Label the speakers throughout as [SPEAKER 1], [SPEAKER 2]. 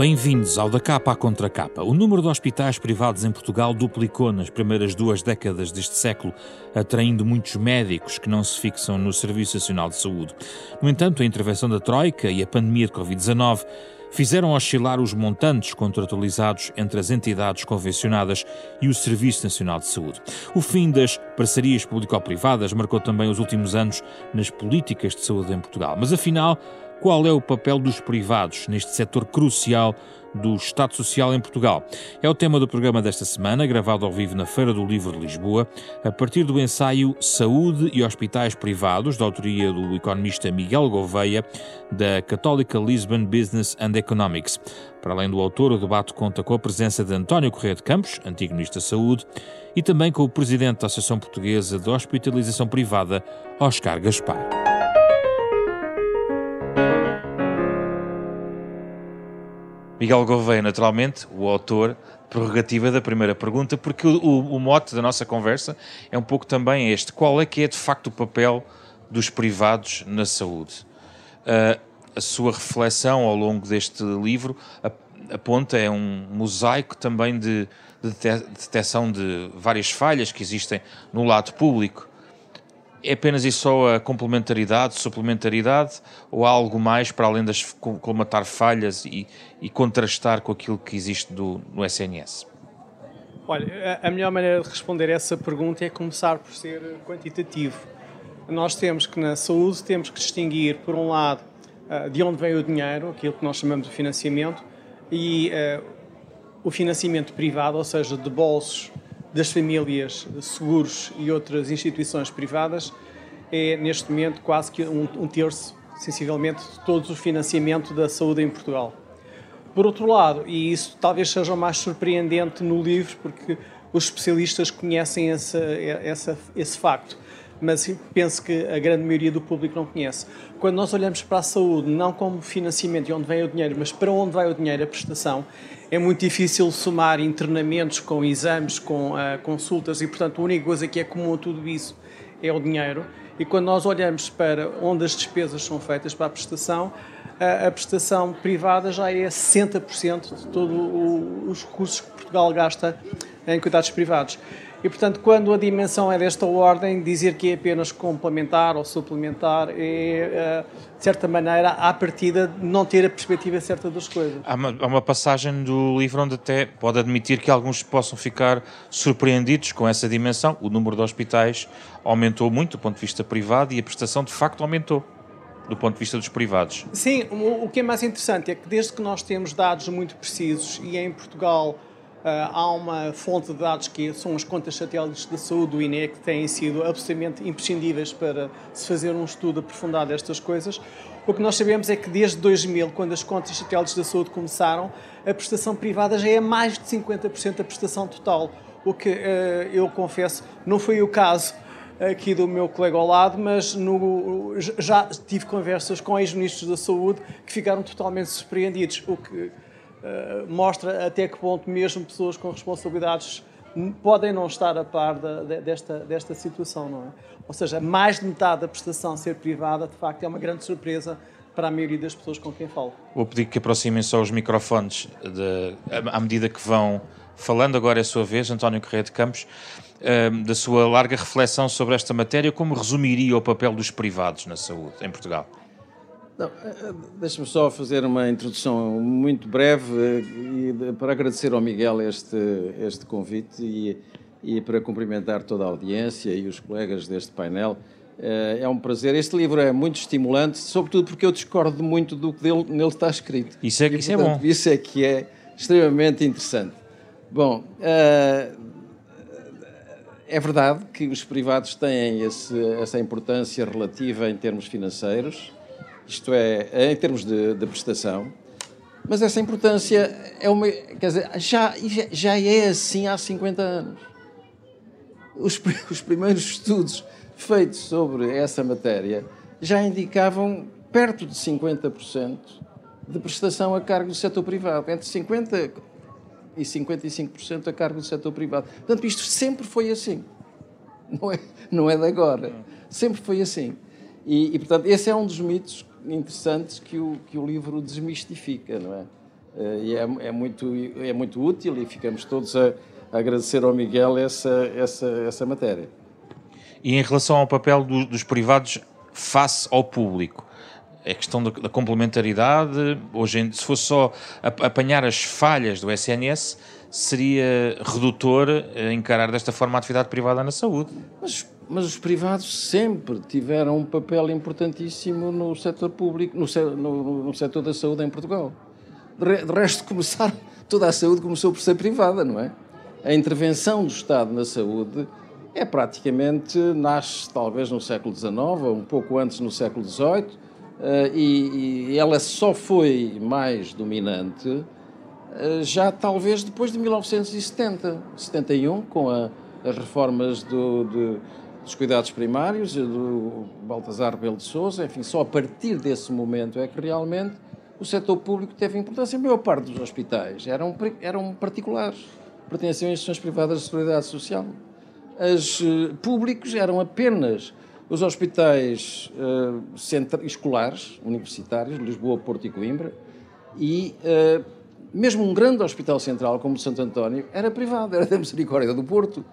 [SPEAKER 1] Bem-vindos ao Da Capa à Contra Capa. O número de hospitais privados em Portugal duplicou nas primeiras duas décadas deste século, atraindo muitos médicos que não se fixam no Serviço Nacional de Saúde. No entanto, a intervenção da Troika e a pandemia de Covid-19 fizeram oscilar os montantes contratualizados entre as entidades convencionadas e o Serviço Nacional de Saúde. O fim das parcerias público-privadas marcou também os últimos anos nas políticas de saúde em Portugal. Mas afinal, qual é o papel dos privados neste setor crucial do Estado Social em Portugal? É o tema do programa desta semana, gravado ao vivo na Feira do Livro de Lisboa, a partir do ensaio Saúde e Hospitais Privados, da autoria do economista Miguel Gouveia, da Católica Lisbon Business and Economics. Para além do autor, o debate conta com a presença de António Correia de Campos, antigo Ministro da Saúde, e também com o Presidente da Associação Portuguesa de Hospitalização Privada, Oscar Gaspar. Miguel Gouveia, naturalmente, o autor, prerrogativa da primeira pergunta, porque o, o, o, mote da nossa conversa é um pouco também este: qual é que é de facto o papel dos privados na saúde? Uh, a sua reflexão ao longo deste livro aponta é um mosaico também de, de detecção de várias falhas que existem no lado público é apenas e só a complementaridade, suplementaridade, ou há algo mais para além das colmatar falhas e, e contrastar com aquilo que existe do, no SNS?
[SPEAKER 2] Olha, a melhor maneira de responder essa pergunta é começar por ser quantitativo. Nós temos que, na saúde, temos que distinguir, por um lado, ah, de onde vem o dinheiro, aquilo que nós chamamos de financiamento, e uh, o financiamento privado, ou seja, de bolsos das famílias, seguros e outras instituições privadas é, neste momento, quase que um, um terço, sensivelmente, de todo o financiamento da saúde em Portugal. Por outro lado, e isso talvez seja o mais surpreendente no livro, porque os especialistas conhecem esse, esse, esse facto, mas penso que a grande maioria do público não conhece. Quando nós olhamos para a saúde, não como financiamento e onde vem o dinheiro, mas para onde vai o dinheiro, a prestação, é muito difícil somar internamentos com exames, com uh, consultas, e portanto a única coisa que é comum a tudo isso é o dinheiro. E quando nós olhamos para onde as despesas são feitas para a prestação, a, a prestação privada já é 60% de todos os recursos que Portugal gasta em cuidados privados. E, portanto, quando a dimensão é desta ordem, dizer que é apenas complementar ou suplementar é, eh, de certa maneira, à partida, não ter a perspectiva certa das coisas.
[SPEAKER 1] Há uma, há uma passagem do livro onde até pode admitir que alguns possam ficar surpreendidos com essa dimensão. O número de hospitais aumentou muito do ponto de vista privado e a prestação, de facto, aumentou do ponto de vista dos privados.
[SPEAKER 2] Sim, o, que é mais interessante é que desde que nós temos dados muito precisos e em Portugal há uma fonte de dados que são as contas satélites da saúde do INE que têm sido absolutamente imprescindíveis para se fazer um estudo aprofundado destas coisas. O que nós sabemos é que desde 2000, quando as contas satélites da saúde começaram, a prestação privada já é mais de 50% da prestação total. O que uh, eu confesso não foi o caso aqui do meu colega ao lado, mas no, já tive conversas com ex-ministros da saúde que ficaram totalmente surpreendidos. O que mostra até que ponto mesmo pessoas com responsabilidades podem não estar a par desta, desta situação, não é? Ou seja, mais de metade da prestação ser privada, de facto, é uma grande surpresa para a maioria das pessoas com quem falo.
[SPEAKER 1] Vou pedir que aproximem só os microfones de, à medida que vão falando. Agora é a sua vez, António Correia de Campos, eh, da sua larga reflexão sobre esta matéria, como resumiria o papel dos privados na saúde em Portugal?
[SPEAKER 3] Eh, eh, deixa-me só fazer uma introdução muito breve eh, para agradecer ao Miguel este, este convite e, e para cumprimentar toda a audiência e os colegas deste painel. É um prazer. Este livro é muito estimulante, sobretudo porque eu discordo muito do que dele, nele está escrito.
[SPEAKER 1] Isso é, e, isso portanto, é bom.
[SPEAKER 3] Isso é que é extremamente interessante. Bom, é verdade que os privados têm esse, essa importância relativa em termos financeiros, isto é, em termos de, de prestação, mas essa importância é uma. Quer dizer, já, já é assim há 50 anos. Os, os primeiros estudos feitos sobre essa matéria já indicavam perto de 50% de prestação a cargo do setor privado, entre 50% e 55% a cargo do setor privado. Portanto, isto sempre foi assim. Não é, não é de agora. Sempre foi assim. E, e, portanto, esse é um dos mitos interessantes que o, que o livro desmistifica, não é? Eh, e é, é, muito, é muito útil e ficamos todos a, a agradecer ao Miguel essa, essa, essa matéria.
[SPEAKER 1] E em relação ao papel do, dos privados face ao público, a questão da, da complementaridade, hoje, se fosse só apanhar as falhas do SNS, seria redutor encarar desta forma a atividade privada na saúde.
[SPEAKER 3] Mas, mas os privados sempre tiveram um papel importantíssimo no setor público, no, no, no setor da saúde em Portugal. De resto, começar, toda a saúde começou por ser privada, não é? A intervenção do Estado na saúde é praticamente, nasce talvez no século XIX, ou um pouco antes no século XVIII, eh, e, e ela só foi mais dominante eh, já talvez depois de 1970, 71, com a, as reformas do, de, dos cuidados primários, do Baltasar Belo de Souza, enfim, só a partir desse momento é que realmente o setor público teve importância. A maior parte dos hospitais eram, eram particulares, pertenciam a instituições privadas de seguridade social. Os uh, públicos eram apenas os hospitais uh, escolares, universitários, Lisboa, Porto e Coimbra, e uh, mesmo um grande hospital central como o Santo António era privado, era da Misericórdia do Porto.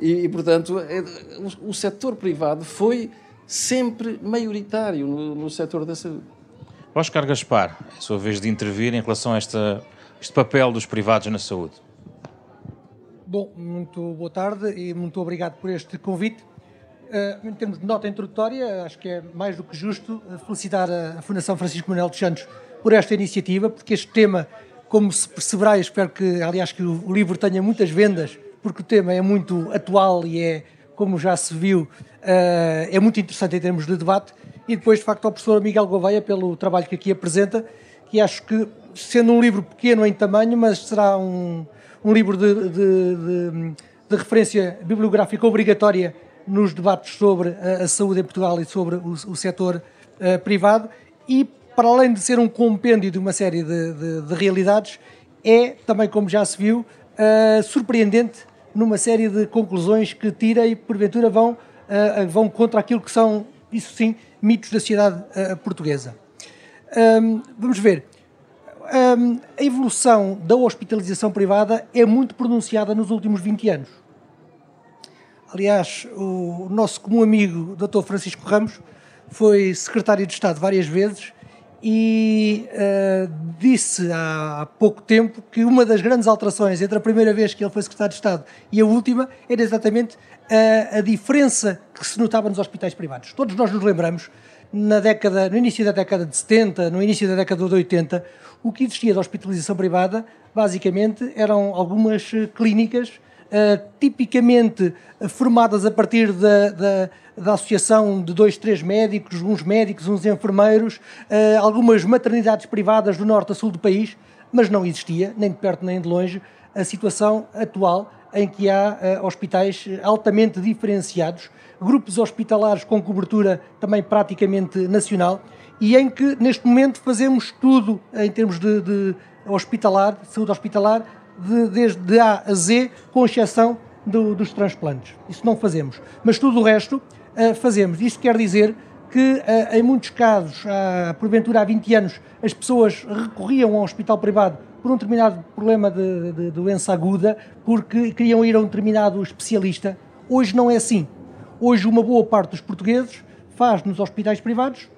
[SPEAKER 3] E, e portanto, é, o, o setor privado foi sempre maioritário no, no setor da saúde.
[SPEAKER 1] Oscar Gaspar, é a sua vez de intervir em relação a esta, este papel dos privados na saúde.
[SPEAKER 4] Bom, muito boa tarde e muito obrigado por este convite. Uh, em termos de nota introdutória, acho que é mais do que justo felicitar a Fundação Francisco Manuel dos Santos por esta iniciativa, porque este tema como se perceberá, espero que, aliás, que o livro tenha muitas vendas, porque o tema é muito atual e é, como já se viu, uh, é muito interessante em termos de debate. E depois, de facto, ao professor Miguel Gouveia pelo trabalho que aqui apresenta, que acho que, sendo um livro pequeno em tamanho, mas será um, um livro de, de, de, de referência bibliográfica obrigatória nos debates sobre a, a, saúde em Portugal e sobre o, o setor uh, privado. E para além de ser um compêndio de uma série de realidades, é também, como já se viu, uh, surpreendente numa série de conclusões que tira e porventura vão, uh, vão contra aquilo que são, isso sim, mitos da sociedade uh, portuguesa. Um, vamos ver. Um, a evolução da hospitalização privada é muito pronunciada nos últimos 20 anos. Aliás, o nosso comum amigo, Dr. Francisco Ramos, foi secretário de Estado várias vezes e uh, disse há, há, pouco tempo que uma das grandes alterações entre a primeira vez que ele foi secretário de Estado e a última era exatamente a, a diferença que se notava nos hospitais privados. Todos nós nos lembramos, na década, no início da década de 70, no início da década de 80, o que existia de hospitalização privada, basicamente, eram algumas clínicas uh, tipicamente formadas a partir da, da da associação de dois, três médicos, uns médicos, uns enfermeiros, uh, algumas maternidades privadas do norte a sul do país, mas não existia, nem de perto nem de longe, a situação atual em que há uh, hospitais altamente diferenciados, grupos hospitalares com cobertura também praticamente nacional e em que neste momento fazemos tudo em termos de, de hospitalar, de saúde hospitalar, de, desde A a Z, com exceção do, dos transplantes. Isso não fazemos. Mas tudo o resto uh, fazemos. Isto quer dizer que, uh, em muitos casos, porventura há 20 anos, as pessoas recorriam ao hospital privado por um determinado problema de, de doença aguda, porque queriam ir a um determinado especialista. Hoje não é assim. Hoje, uma boa parte dos portugueses faz nos hospitais privados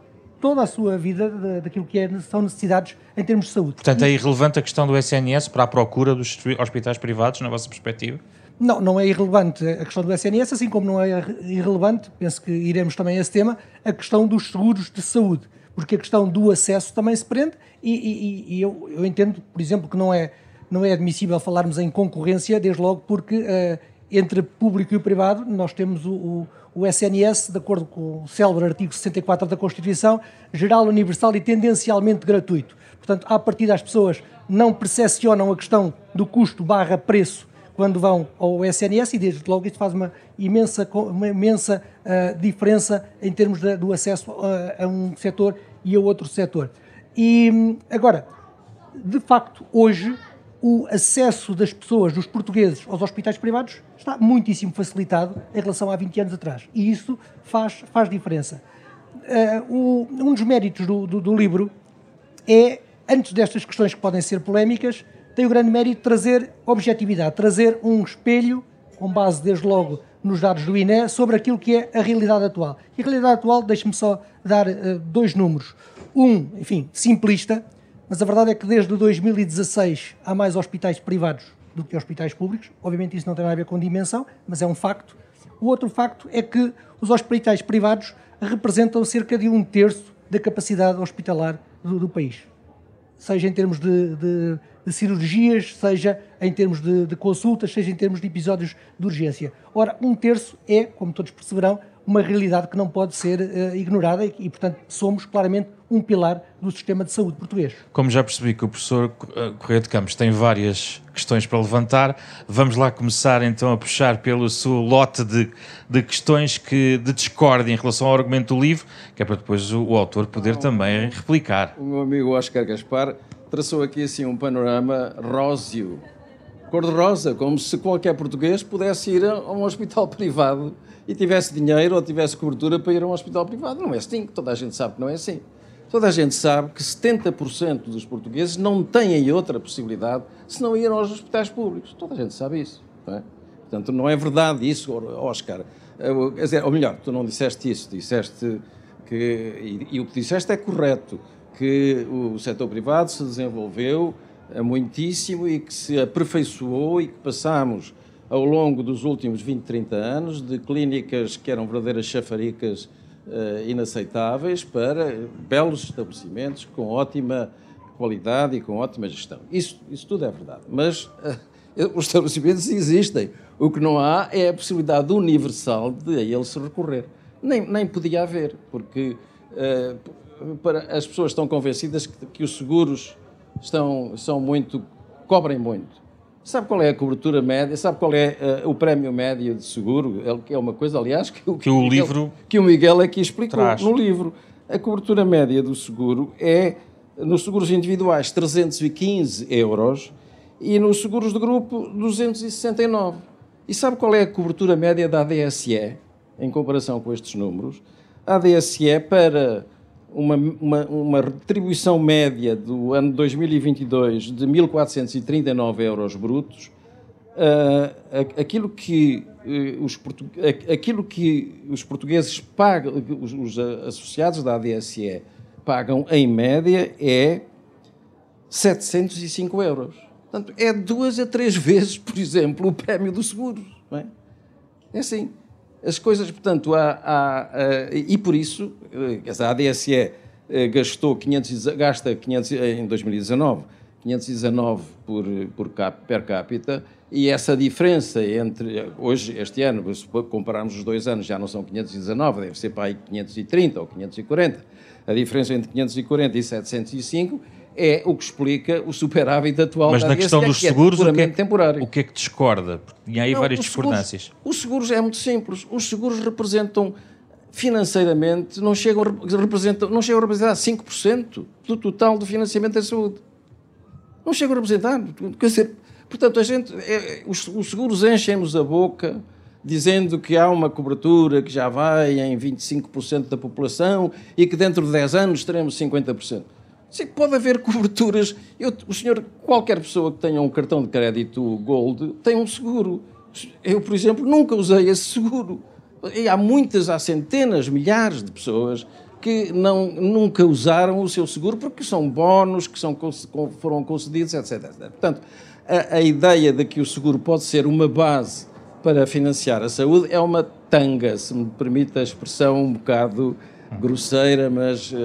[SPEAKER 4] toda a sua vida daquilo que é, são necessidades em termos de saúde.
[SPEAKER 1] Portanto, é irrelevante a questão do SNS para a procura dos hospitais privados, na vossa perspectiva?
[SPEAKER 4] Não, não é irrelevante a questão do SNS, assim como não é irrelevante, penso que iremos também a esse tema, a questão dos seguros de saúde, porque a questão do acesso também se prende e, e, e eu, eu, entendo, por exemplo, que não é, não é admissível falarmos em concorrência, desde logo porque uh, entre público e privado, nós temos o, o, o, SNS, de acordo com o célebre artigo 64 da Constituição, geral, universal e tendencialmente gratuito. Portanto, a partir das pessoas não percepcionam a questão do custo barra preço quando vão ao SNS e desde logo isso faz uma imensa, uma imensa uh, diferença em termos de, do acesso a, a um setor e a outro setor. E agora, de facto, hoje o acesso das pessoas, dos portugueses, aos hospitais privados está muitíssimo facilitado em relação a 20 anos atrás. E isso faz, faz diferença. Uh, o, um dos méritos do, do, do, livro é, antes destas questões que podem ser polémicas, tem o grande mérito de trazer objetividade, trazer um espelho, com base desde logo nos dados do INE, sobre aquilo que é a realidade atual. E a realidade atual, deixe-me só dar uh, dois números. Um, enfim, simplista, mas a verdade é que desde 2016 há mais hospitais privados do que hospitais públicos. Obviamente isso não tem nada a ver com dimensão, mas é um facto. O outro facto é que os hospitais privados representam cerca de um terço da capacidade hospitalar do, do país. Seja em termos de, de, de cirurgias, seja em termos de, de consultas, seja em termos de episódios de urgência. Ora, um terço é, como todos perceberão, uma realidade que não pode ser uh, ignorada e, e, portanto, somos claramente um pilar do sistema de saúde português.
[SPEAKER 1] Como já percebi que o professor eh, Correia de Campos tem várias questões para levantar, vamos lá começar então a puxar pelo seu lote de, de questões que, de discórdia em relação ao argumento do livro, que é para depois o, o autor poder também replicar.
[SPEAKER 3] O meu amigo Oscar Gaspar traçou aqui assim um panorama róseo, cor-de-rosa, como se qualquer português pudesse ir a um hospital privado e tivesse dinheiro ou tivesse cobertura para ir a um hospital privado. Não é assim, toda a gente sabe que não é assim. Toda a gente sabe que 70% dos portugueses não têm outra possibilidade se não ir aos hospitais públicos. Toda a gente sabe isso. Não é? Portanto, não é verdade isso, Oscar. Ou melhor, tu não disseste isso, disseste que, e, o que disseste é correto, que o setor privado se desenvolveu muitíssimo e que se aperfeiçoou e que passamos ao longo dos últimos 20, 30 anos de clínicas que eram verdadeiras chafaricas uh, inaceitáveis para belos estabelecimentos com ótima qualidade e com ótima gestão. Isso, isso tudo é verdade. Mas uh, os estabelecimentos existem. O que não há é a possibilidade universal de a eles se recorrer. Nem, nem podia haver, porque uh, para, as pessoas estão convencidas que, que os seguros estão, são muito, cobrem muito. Sabe qual é a cobertura média? Sabe qual é uh, o prémio médio de seguro? É, é uma coisa, aliás, que,
[SPEAKER 1] que, que o
[SPEAKER 3] Miguel,
[SPEAKER 1] livro
[SPEAKER 3] que o Miguel aqui explicou traz. no livro. A cobertura média do seguro é, nos seguros individuais, 315 euros e nos seguros de grupo, 269. E sabe qual é a cobertura média da ADSE, em comparação com estes números? A ADSE, para uma, uma, uma, retribuição média do ano 2022 de 1.439 euros brutos, uh, aquilo, que, uh, os aquilo que os portugueses pagam, os, os, associados da ADSE pagam em média é 705 euros. Portanto, é duas a três vezes, por exemplo, o prémio do seguro. Não é? é assim. As coisas, portanto, há, há, e por isso, a ADSE eh, gastou 500, gasta 500, em 2019 519 por, por cap, per capita e essa diferença entre hoje, este ano, se compararmos os dois anos, já não são 519, deve ser para aí 530 ou 540. A diferença entre 540 e 705 é o que explica o superávit atual
[SPEAKER 1] Mas
[SPEAKER 3] da
[SPEAKER 1] na questão dos que é seguros,
[SPEAKER 3] é
[SPEAKER 1] o, que é,
[SPEAKER 3] temporário.
[SPEAKER 1] o que é que discorda? Porque tinha aí
[SPEAKER 3] não,
[SPEAKER 1] várias discordâncias.
[SPEAKER 3] Seguros, os seguros é muito simples. Os seguros representam, financeiramente, não chegam, representam, não chegam a representar 5% do total do financiamento da saúde. Não chegam a representar. Quer dizer, portanto, a gente, é, os, os seguros enchem-nos a boca dizendo que há uma cobertura que já vai em 25% da população e que dentro de 10 anos teremos 50%. Sim, pode haver coberturas. Eu, o senhor, qualquer pessoa que tenha um cartão de crédito Gold tem um seguro. Eu, por exemplo, nunca usei esse seguro. E há muitas, há centenas, milhares de pessoas que não, nunca usaram o seu seguro porque são bónus que são, foram concedidos, etc. etc. Portanto, a, a ideia de que o seguro pode ser uma base para financiar a saúde é uma tanga, se me permite a expressão um bocado grosseira, mas uh,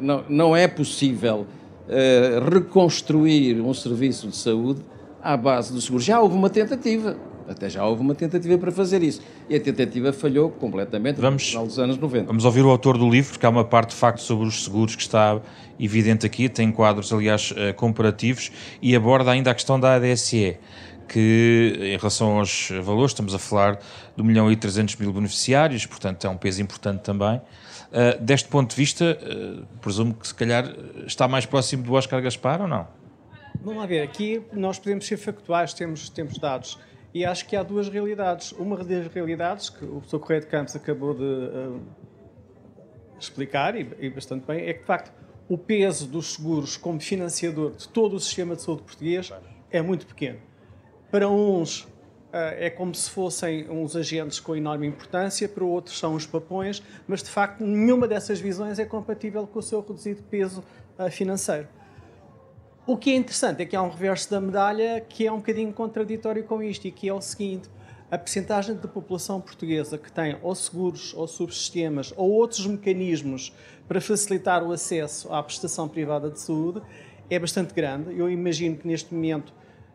[SPEAKER 3] não, não é possível uh, reconstruir um serviço de saúde à base do seguro. Já houve uma tentativa. Até já houve uma tentativa para fazer isso. E a tentativa falhou completamente
[SPEAKER 1] vamos,
[SPEAKER 3] no final dos anos 90.
[SPEAKER 1] Vamos ouvir o autor do livro, porque há uma parte de facto sobre os seguros que está evidente aqui, tem quadros, aliás, eh, comparativos, e aborda ainda a questão da ADSE, que em relação aos valores, estamos a falar de 1 milhão e 300 mil beneficiários, portanto é um peso importante também. Uh, deste ponto de vista, uh, presumo que se calhar está mais próximo do Oscar Gaspar ou não?
[SPEAKER 2] Vamos lá ver, aqui nós podemos ser factuais, temos, temos dados. E acho que há duas realidades. Uma das realidades que o professor Correia de Campos acabou de uh, explicar, e, e, bastante bem, é que, de facto, o peso dos seguros como financiador de todo o sistema de saúde português é muito pequeno. Para uns, é como se fossem uns agentes com enorme importância, para outros são os papões, mas, de facto, nenhuma dessas visões é compatível com o seu reduzido peso uh, financeiro. O que é interessante é que há um reverso da medalha que é um bocadinho contraditório com isto e que é o seguinte: a percentagem da população portuguesa que tem ou seguros ou subsistemas ou outros mecanismos para facilitar o acesso à prestação privada de saúde é bastante grande. Eu imagino que neste momento,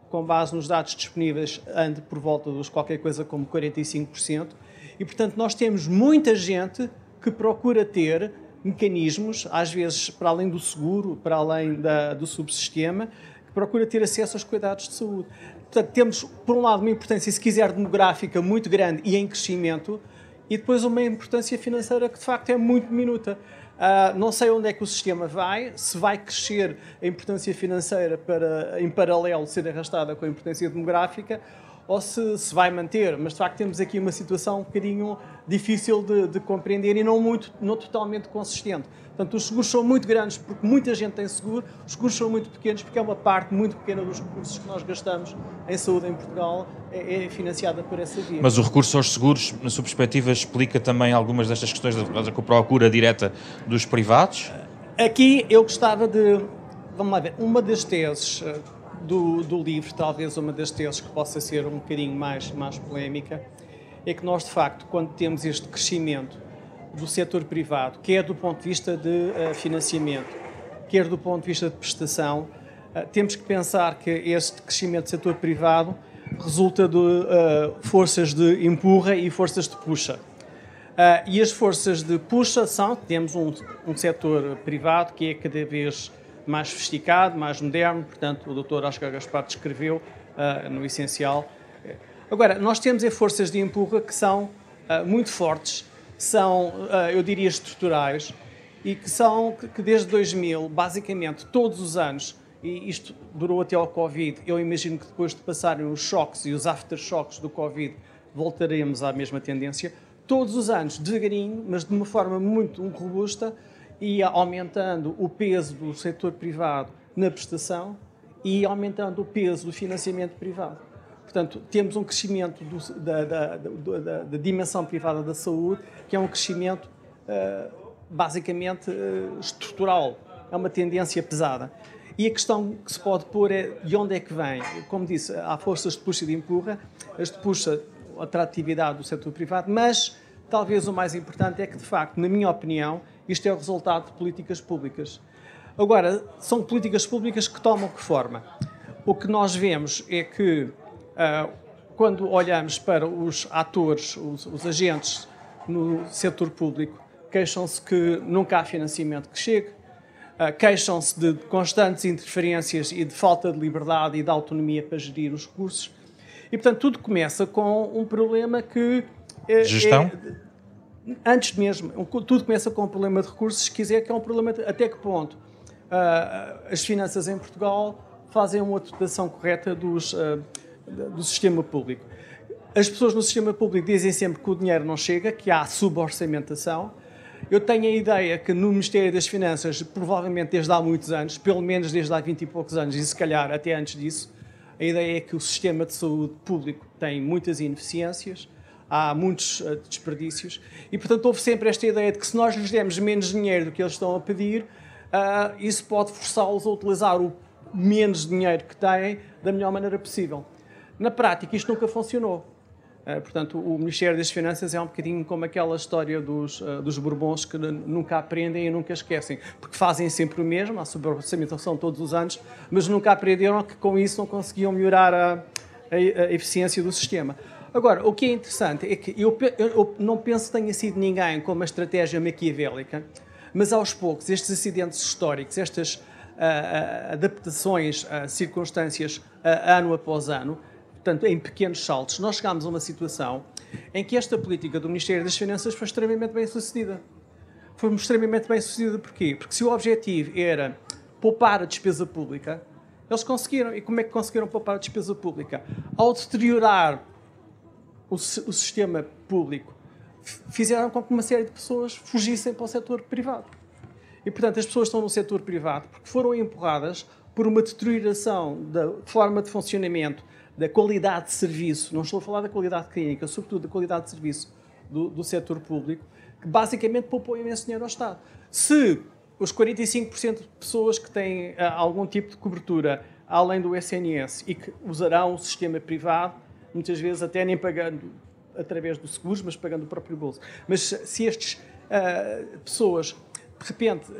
[SPEAKER 2] com base nos dados disponíveis, ande por volta dos qualquer coisa como 45%. E portanto, nós temos muita gente que procura ter mecanismos, às vezes para além do seguro, para além da, do subsistema, que procura ter acesso aos cuidados de saúde. Portanto, temos, por um lado, uma importância, se quiser, demográfica muito grande e em crescimento, e depois uma importância financeira que, de facto, é muito diminuta. Uh, não sei onde é que o sistema vai, se vai crescer a importância financeira para, em paralelo, ser arrastada com a importância demográfica, ou se se vai manter, mas de facto temos aqui uma situação um bocadinho difícil de, de, compreender e não, muito, não totalmente consistente. Portanto, os seguros são muito grandes porque muita gente tem seguro, os seguros são muito pequenos porque é uma parte muito pequena dos recursos que nós gastamos em saúde em Portugal é, é financiada por essa via.
[SPEAKER 1] Mas o recurso aos seguros, na sua perspectiva, explica também algumas destas questões da procura direta dos privados?
[SPEAKER 2] Aqui eu gostava de, vamos lá ver, uma das teses eh, do, do livro, talvez uma das teses que possa ser um bocadinho mais, mais polémica, é que nós, de facto, quando temos este crescimento do setor privado, quer do ponto de vista de uh, financiamento, quer do ponto de vista de prestação, uh, temos que pensar que este crescimento do setor privado resulta de uh, forças de empurra e forças de puxa. e as forças de puxa são, temos um, um setor privado que é cada vez mais sofisticado, mais moderno, portanto, o Dr. Oscar Gaspar descreveu no essencial. Agora, nós temos é forças de empurra que são muito fortes, são, uh, eu diria, estruturais, e que são, que desde 2000, basicamente, todos os anos, e isto durou até ao Covid, eu imagino que depois de passarem os choques e os aftershocks do Covid, voltaremos à mesma tendência, todos os anos, devagarinho, mas de uma forma muito robusta, ia aumentando o peso do setor privado na prestação e aumentando o peso do financiamento privado. Portanto, temos um crescimento do, da, da, da, da, dimensão privada da saúde, que é um crescimento uh, basicamente uh, estrutural, é uma tendência pesada. E a questão que se pode pôr é de onde é que vem. Como disse, há forças de puxa e de empurra, as de puxa a atratividade do setor privado, mas talvez o mais importante é que, de facto, na minha opinião, isto é o resultado de políticas públicas. Agora, são políticas públicas que tomam que forma? O que nós vemos é que, quando olhamos para os atores, os, os agentes no setor público, queixam-se que nunca há financiamento que chegue, uh, queixam-se de constantes interferências e de falta de liberdade e de autonomia para gerir os recursos. E, portanto, tudo começa com um problema que.
[SPEAKER 1] É, Gestão?
[SPEAKER 2] É, antes mesmo, tudo começa com um problema de recursos, se quiser, que é um problema de, até que ponto uh, as finanças em Portugal fazem uma dotação correta dos, uh, do sistema público. As pessoas no sistema público dizem sempre que o dinheiro não chega, que há suborçamentação. Eu tenho a ideia que no Ministério das Finanças, provavelmente desde há muitos anos, pelo menos desde há 20 e poucos anos, e se calhar até antes disso, a ideia é que o sistema de saúde público tem muitas ineficiências, há muitos uh, desperdícios e, portanto, houve sempre esta ideia de que se nós lhes demos menos dinheiro do que eles estão a pedir, uh, isso pode forçá-los a utilizar o menos dinheiro que têm da melhor maneira possível. Na prática, isto nunca funcionou. Uh, portanto, o Ministério das Finanças é um bocadinho como aquela história dos, uh, dos Bourbons que nunca aprendem e nunca esquecem, porque fazem sempre o mesmo, a suborçamentação todos os anos, mas nunca aprenderam que com isso não conseguiam melhorar a, a, eficiência do sistema. Agora, o que é interessante é que eu, eu, não penso que tenha sido ninguém com uma estratégia maquiavélica, mas aos poucos, estes acidentes históricos, estas uh, adaptações a circunstâncias uh, ano após ano, portanto, em pequenos saltos, nós chegámos a uma situação em que esta política do Ministério das Finanças foi extremamente bem sucedida. Foi extremamente bem sucedida porquê? Porque se o objetivo era poupar a despesa pública, eles conseguiram. E como é que conseguiram poupar a despesa pública? Ao deteriorar o, o sistema público, fizeram com que uma série de pessoas fugissem para o setor privado. E, portanto, as pessoas estão no setor privado porque foram empurradas por uma deterioração da forma de funcionamento, da qualidade de serviço, não estou a falar da qualidade clínica, sobretudo da qualidade de serviço do, do setor público, que basicamente poupou imenso dinheiro ao Estado. Se os 45% de pessoas que têm uh, algum tipo de cobertura além do SNS e que usarão o sistema privado, muitas vezes até nem pagando através dos seguros, mas pagando o próprio bolso. Mas se estas uh, pessoas, de repente,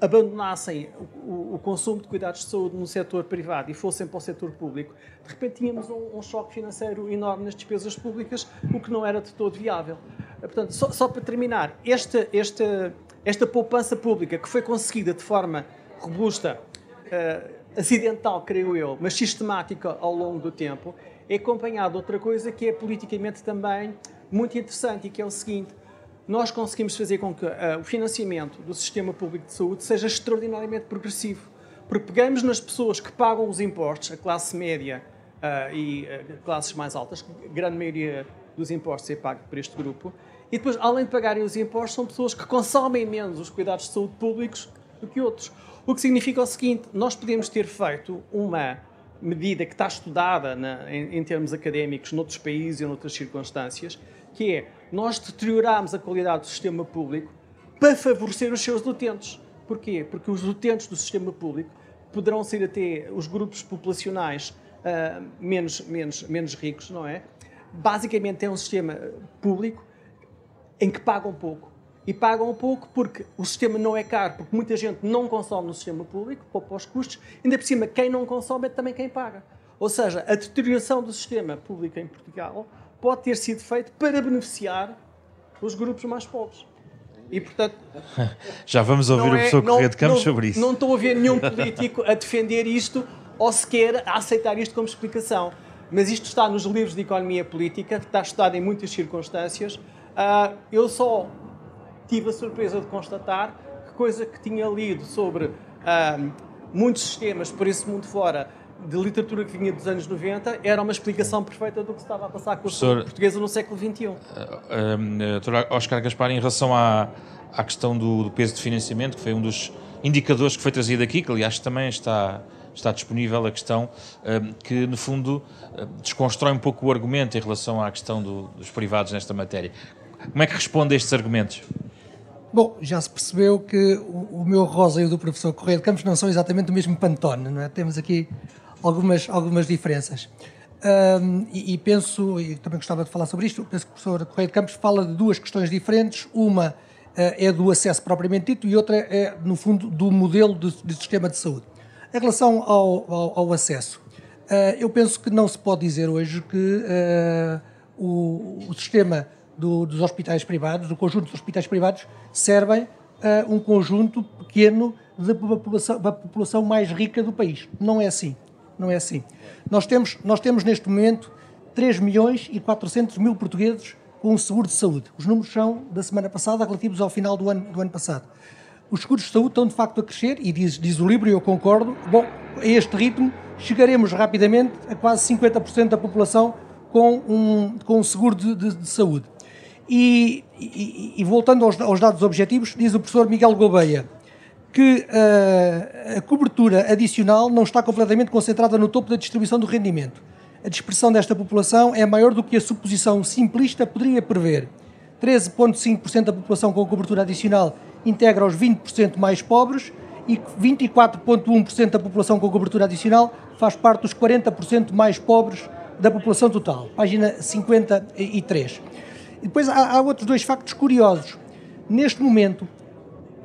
[SPEAKER 2] abandonassem o, o, consumo de cuidados de saúde no setor privado e fossem para o setor público, de repente tínhamos um, um choque financeiro enorme nas despesas públicas, o que não era de todo viável. Portanto, só, só para terminar, esta, esta esta poupança pública que foi conseguida de forma robusta, uh, acidental, creio eu, mas sistemática ao longo do tempo, é acompanhada de outra coisa que é politicamente também muito interessante e que é o seguinte: nós conseguimos fazer com que uh, o financiamento do sistema público de saúde seja extraordinariamente progressivo. Porque pegamos nas pessoas que pagam os impostos, a classe média uh, e uh, classes mais altas, a grande maioria dos impostos é pago por este grupo, e depois, além de pagarem os impostos, são pessoas que consomem menos os cuidados de saúde públicos do que outros. O que significa o seguinte: nós podemos ter feito uma medida que está estudada na, em, em, termos académicos noutros países e noutras circunstâncias, que é nós deteriorarmos a qualidade do sistema público para favorecer os seus utentes. Porquê? Porque os utentes do sistema público poderão ser até os grupos populacionais uh, menos, menos, menos ricos, não é? Basicamente é um sistema público em que pagam pouco. E pagam pouco porque o sistema não é caro, porque muita gente não consome no sistema público, poupa os custos, ainda por cima, quem não consome é também quem paga. Ou seja, a deterioração do sistema público em Portugal pode ter sido feita para beneficiar os grupos mais pobres. E, portanto,
[SPEAKER 1] Já vamos ouvir o é- professor Correia de Campos sobre isso.
[SPEAKER 2] Não estou a ver nenhum político a defender isto ou sequer a aceitar isto como explicação. Mas isto está nos livros de economia política, está estudado em muitas circunstâncias, Uh, eu só tive a surpresa de constatar que coisa que tinha lido sobre uh, muitos sistemas por esse mundo fora de literatura que vinha dos anos 90 era uma explicação perfeita do que se estava a passar com a Professor, portuguesa no século XXI. Uh,
[SPEAKER 1] uh, Oscar Gaspar, em relação à, à questão do, do, peso de financiamento, que foi um dos indicadores que foi trazido aqui, que aliás também está, está disponível a questão, uh, que no fundo desconstrói um pouco o argumento em relação à questão do, dos privados nesta matéria. Como é que responde a estes argumentos?
[SPEAKER 4] Bom, já se percebeu que o, o meu rosa e o do professor Correia de Campos não são exatamente o mesmo pantone, não é? Temos aqui algumas, algumas diferenças. Um, e, e, penso, e também gostava de falar sobre isto, penso que o professor Correia de Campos fala de duas questões diferentes. Uma uh, é do acesso propriamente dito e outra é, no fundo, do modelo de, de sistema de saúde. Em relação ao, ao, ao acesso, uh, eu penso que não se pode dizer hoje que uh, o, o sistema do, dos hospitais privados, do conjunto dos hospitais privados, servem a um conjunto pequeno da população, da população mais rica do país. Não é assim. Não é assim. Nós temos, nós temos neste momento 3 milhões e 400 mil portugueses com um seguro de saúde. Os números são da semana passada, relativos ao final do ano, do ano passado. Os seguros de saúde estão de facto a crescer e diz, diz o livro, e eu concordo, bom, a este ritmo chegaremos rapidamente a quase 50% da população com um, com um seguro de, de, de saúde. E, e, e voltando aos, aos, dados objetivos, diz o professor Miguel Gouveia que uh, a cobertura adicional não está completamente concentrada no topo da distribuição do rendimento. A dispersão desta população é maior do que a suposição simplista poderia prever. 13,5% da população com cobertura adicional integra os 20% mais pobres e 24,1% da população com cobertura adicional faz parte dos 40% mais pobres da população total. Página 53. E depois há, há outros dois factos curiosos. Neste momento,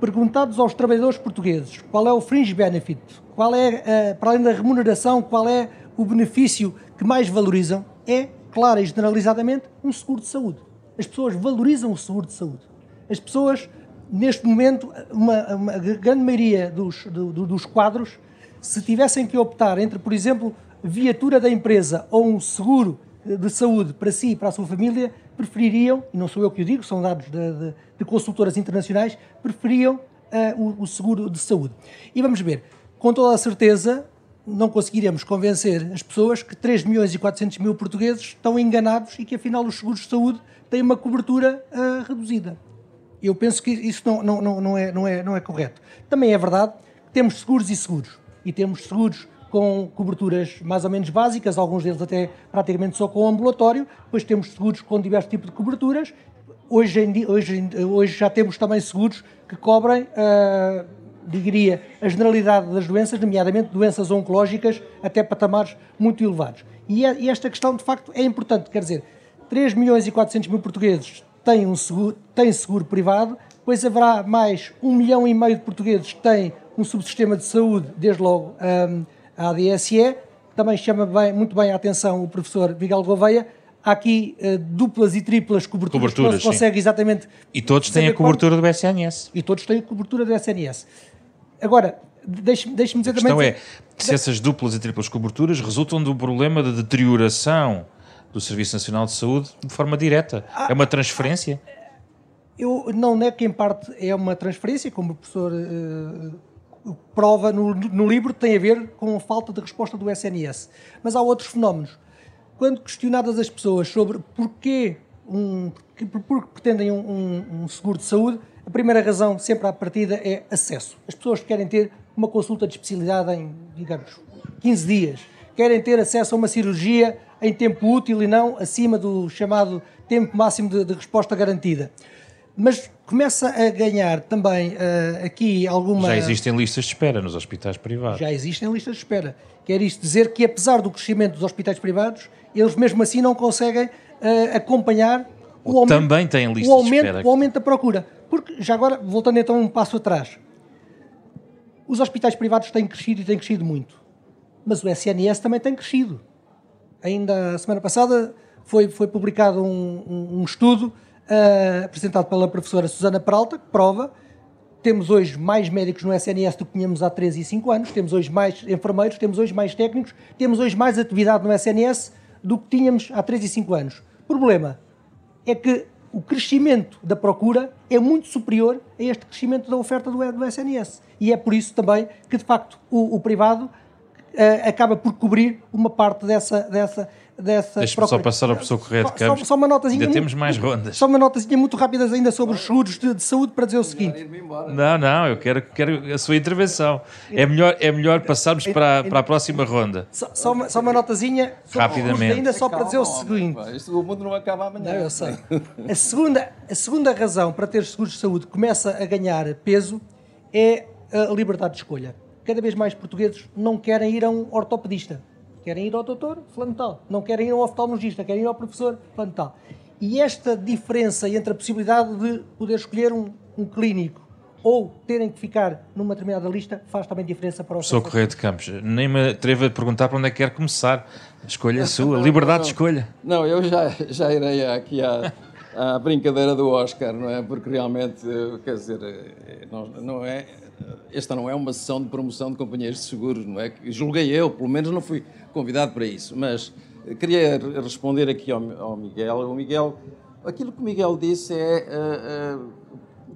[SPEAKER 4] perguntados aos trabalhadores portugueses qual é o fringe benefit, qual é, uh, para além da remuneração, qual é o benefício que mais valorizam é, clara e generalizadamente, um seguro de saúde. As pessoas valorizam o seguro de saúde. As pessoas, neste momento, uma, uma grande maioria dos, do, dos quadros, se tivessem que optar entre, por exemplo, viatura da empresa ou um seguro de saúde para si e para a sua família, prefeririam, e não sou eu que o digo, são dados de, de, de consultoras internacionais, preferiam uh, o, o, seguro de saúde. E vamos ver, com toda a certeza, não conseguiremos convencer as pessoas que 3 milhões e 400 mil portugueses estão enganados e que afinal os seguros de saúde têm uma cobertura uh, reduzida. Eu penso que isso não, não, não, não, é, não, é, não é correto. Também é verdade que temos seguros e seguros. E temos seguros com coberturas mais ou menos básicas, alguns deles até praticamente só com ambulatório, depois temos seguros com diversos tipos de coberturas. Hoje, em hoje, hoje já temos também seguros que cobrem, uh, diria, a generalidade das doenças, nomeadamente doenças oncológicas, até patamares muito elevados. E, é, e esta questão, de facto, é importante, quer dizer, 3 milhões e 400 mil portugueses têm, um seguro, têm seguro privado, depois haverá mais 1 milhão e meio de portugueses que têm um subsistema de saúde, desde logo um, a ADSE. Também chama bem, muito bem a atenção o professor Miguel Gouveia. Há aqui uh, duplas e triplas coberturas, coberturas que não se consegue sim. exatamente.
[SPEAKER 1] E todos têm a cobertura do SNS.
[SPEAKER 4] E todos têm a cobertura do SNS. Agora, deixe-me deixe dizer também.
[SPEAKER 1] A questão é se essas duplas e triplas coberturas resultam do problema de deterioração do Serviço Nacional de Saúde de forma direta. Ah, é uma transferência?
[SPEAKER 4] Eu não nego que em parte é uma transferência, como o professor uh, prova no, no livro tem a ver com a falta de resposta do SNS. Mas há outros fenómenos. Quando questionadas as pessoas sobre porquê um, porque pretendem um, um, um, seguro de saúde, a primeira razão, sempre à partida, é acesso. As pessoas querem ter uma consulta de especialidade em, digamos, 15 dias. Querem ter acesso a uma cirurgia em tempo útil e não acima do chamado tempo máximo de, de resposta garantida mas começa a ganhar também uh, aqui alguma.
[SPEAKER 1] Já existem listas de espera nos hospitais privados.
[SPEAKER 4] Já existem listas de espera. Quer isto dizer que, apesar do crescimento dos hospitais privados, eles mesmo assim não conseguem uh, acompanhar
[SPEAKER 1] o aumento, também têm listas
[SPEAKER 4] o aumento,
[SPEAKER 1] de espera.
[SPEAKER 4] o aumento da procura. Porque, já agora, voltando então um passo atrás, os hospitais privados têm crescido e têm crescido muito. Mas o SNS também tem crescido. Ainda a semana passada foi, foi publicado um, um, um estudo uh, apresentado pela professora Susana Peralta, que prova temos hoje mais médicos no SNS do que tínhamos há 3 e 5 anos, temos hoje mais enfermeiros, temos hoje mais técnicos, temos hoje mais atividade no SNS do que tínhamos há 3 e 5 anos. Problema é que o crescimento da procura é muito superior a este crescimento da oferta do, do SNS. E é por isso também que, de facto, o, o privado uh, acaba por cobrir uma parte dessa, dessa, dessa
[SPEAKER 1] Deixa-me só passar ao Correia de Campos.
[SPEAKER 4] Só, só, uma notazinha.
[SPEAKER 1] Ainda temos mais rondas.
[SPEAKER 4] Só uma notazinha muito rápida ainda sobre os seguros de, de, saúde para dizer o seguinte.
[SPEAKER 1] Não, não, eu quero, quero a sua intervenção. É melhor, é melhor passarmos para, para a próxima ronda.
[SPEAKER 4] Só, só, uma, só uma notazinha.
[SPEAKER 1] Rapidamente.
[SPEAKER 4] Ainda só para dizer o seguinte.
[SPEAKER 3] Isto, o mundo não acaba amanhã.
[SPEAKER 4] Não, eu sei. A segunda, a segunda razão para ter seguros de saúde começa a ganhar peso é a liberdade de escolha. Cada vez mais portugueses não querem ir a um ortopedista Querem ir ao doutor, fulano tal. Não querem ir ao oftalmologista, querem ir ao professor, fulano tal. E esta diferença entre a possibilidade de poder escolher um, um clínico ou terem que ficar numa determinada lista faz também diferença para o
[SPEAKER 1] Sou Correio de Campos. Nem me atrevo a perguntar para onde é que quer começar. A escolha é sua, não, liberdade não, de escolha.
[SPEAKER 3] Não, eu já, já irei aqui à, à brincadeira do Oscar, não é? Porque realmente, quer dizer, eh, não, não é esta não é uma sessão de promoção de companhias de seguros, não é? Julguei eu, pelo menos não fui convidado para isso, mas queria responder aqui ao, ao Miguel. O Miguel, aquilo que o Miguel disse é, é, é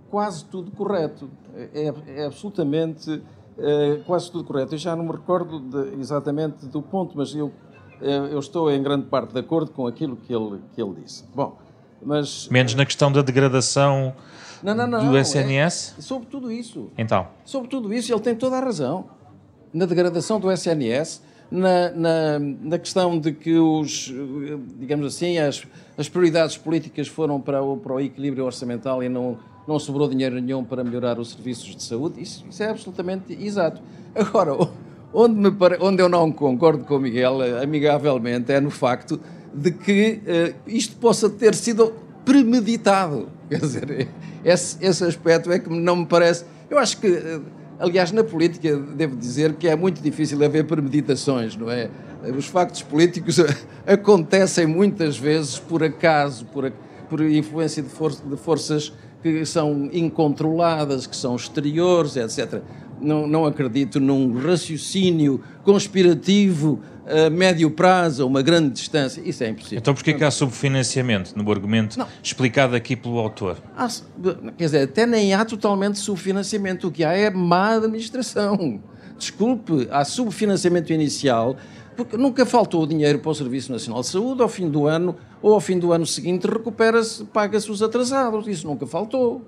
[SPEAKER 3] quase tudo correto, é, é absolutamente é, quase tudo correto. Eu já não me recordo de, exatamente do ponto, mas eu, eu estou em grande parte de acordo com aquilo que ele, que ele disse. Bom, mas
[SPEAKER 1] menos na questão da degradação não, não, não, do SNS?
[SPEAKER 3] É, sobre tudo isso.
[SPEAKER 1] Então?
[SPEAKER 3] Sobre tudo isso, ele tem toda a razão. Na degradação do SNS, na, na, na questão de que os, digamos assim, as, as prioridades políticas foram para o, para o equilíbrio orçamental e não, não sobrou dinheiro nenhum para melhorar os serviços de saúde, isso, isso é absolutamente exato. Agora, onde, me onde eu não concordo com o Miguel, amigavelmente, é no facto de que uh, isto possa ter sido premeditado. Quer dizer, esse, esse aspecto é que não me parece. Eu acho que, aliás, na política, devo dizer que é muito difícil haver premeditações, não é? Os factos políticos acontecem muitas vezes por acaso, por, por influência de, for de forças que são incontroladas, que são exteriores, etc. Não, não acredito num raciocínio conspirativo a médio prazo, a uma grande distância. Isso é impossível.
[SPEAKER 1] Então porquê que há subfinanciamento no argumento não. explicado aqui pelo autor?
[SPEAKER 3] Há, quer dizer, até nem há totalmente subfinanciamento. O que há é má administração. Desculpe, há subfinanciamento inicial porque nunca faltou dinheiro para o Serviço Nacional de Saúde, ao fim do ano ou ao fim do ano seguinte recupera-se, paga-se os atrasados, isso nunca faltou.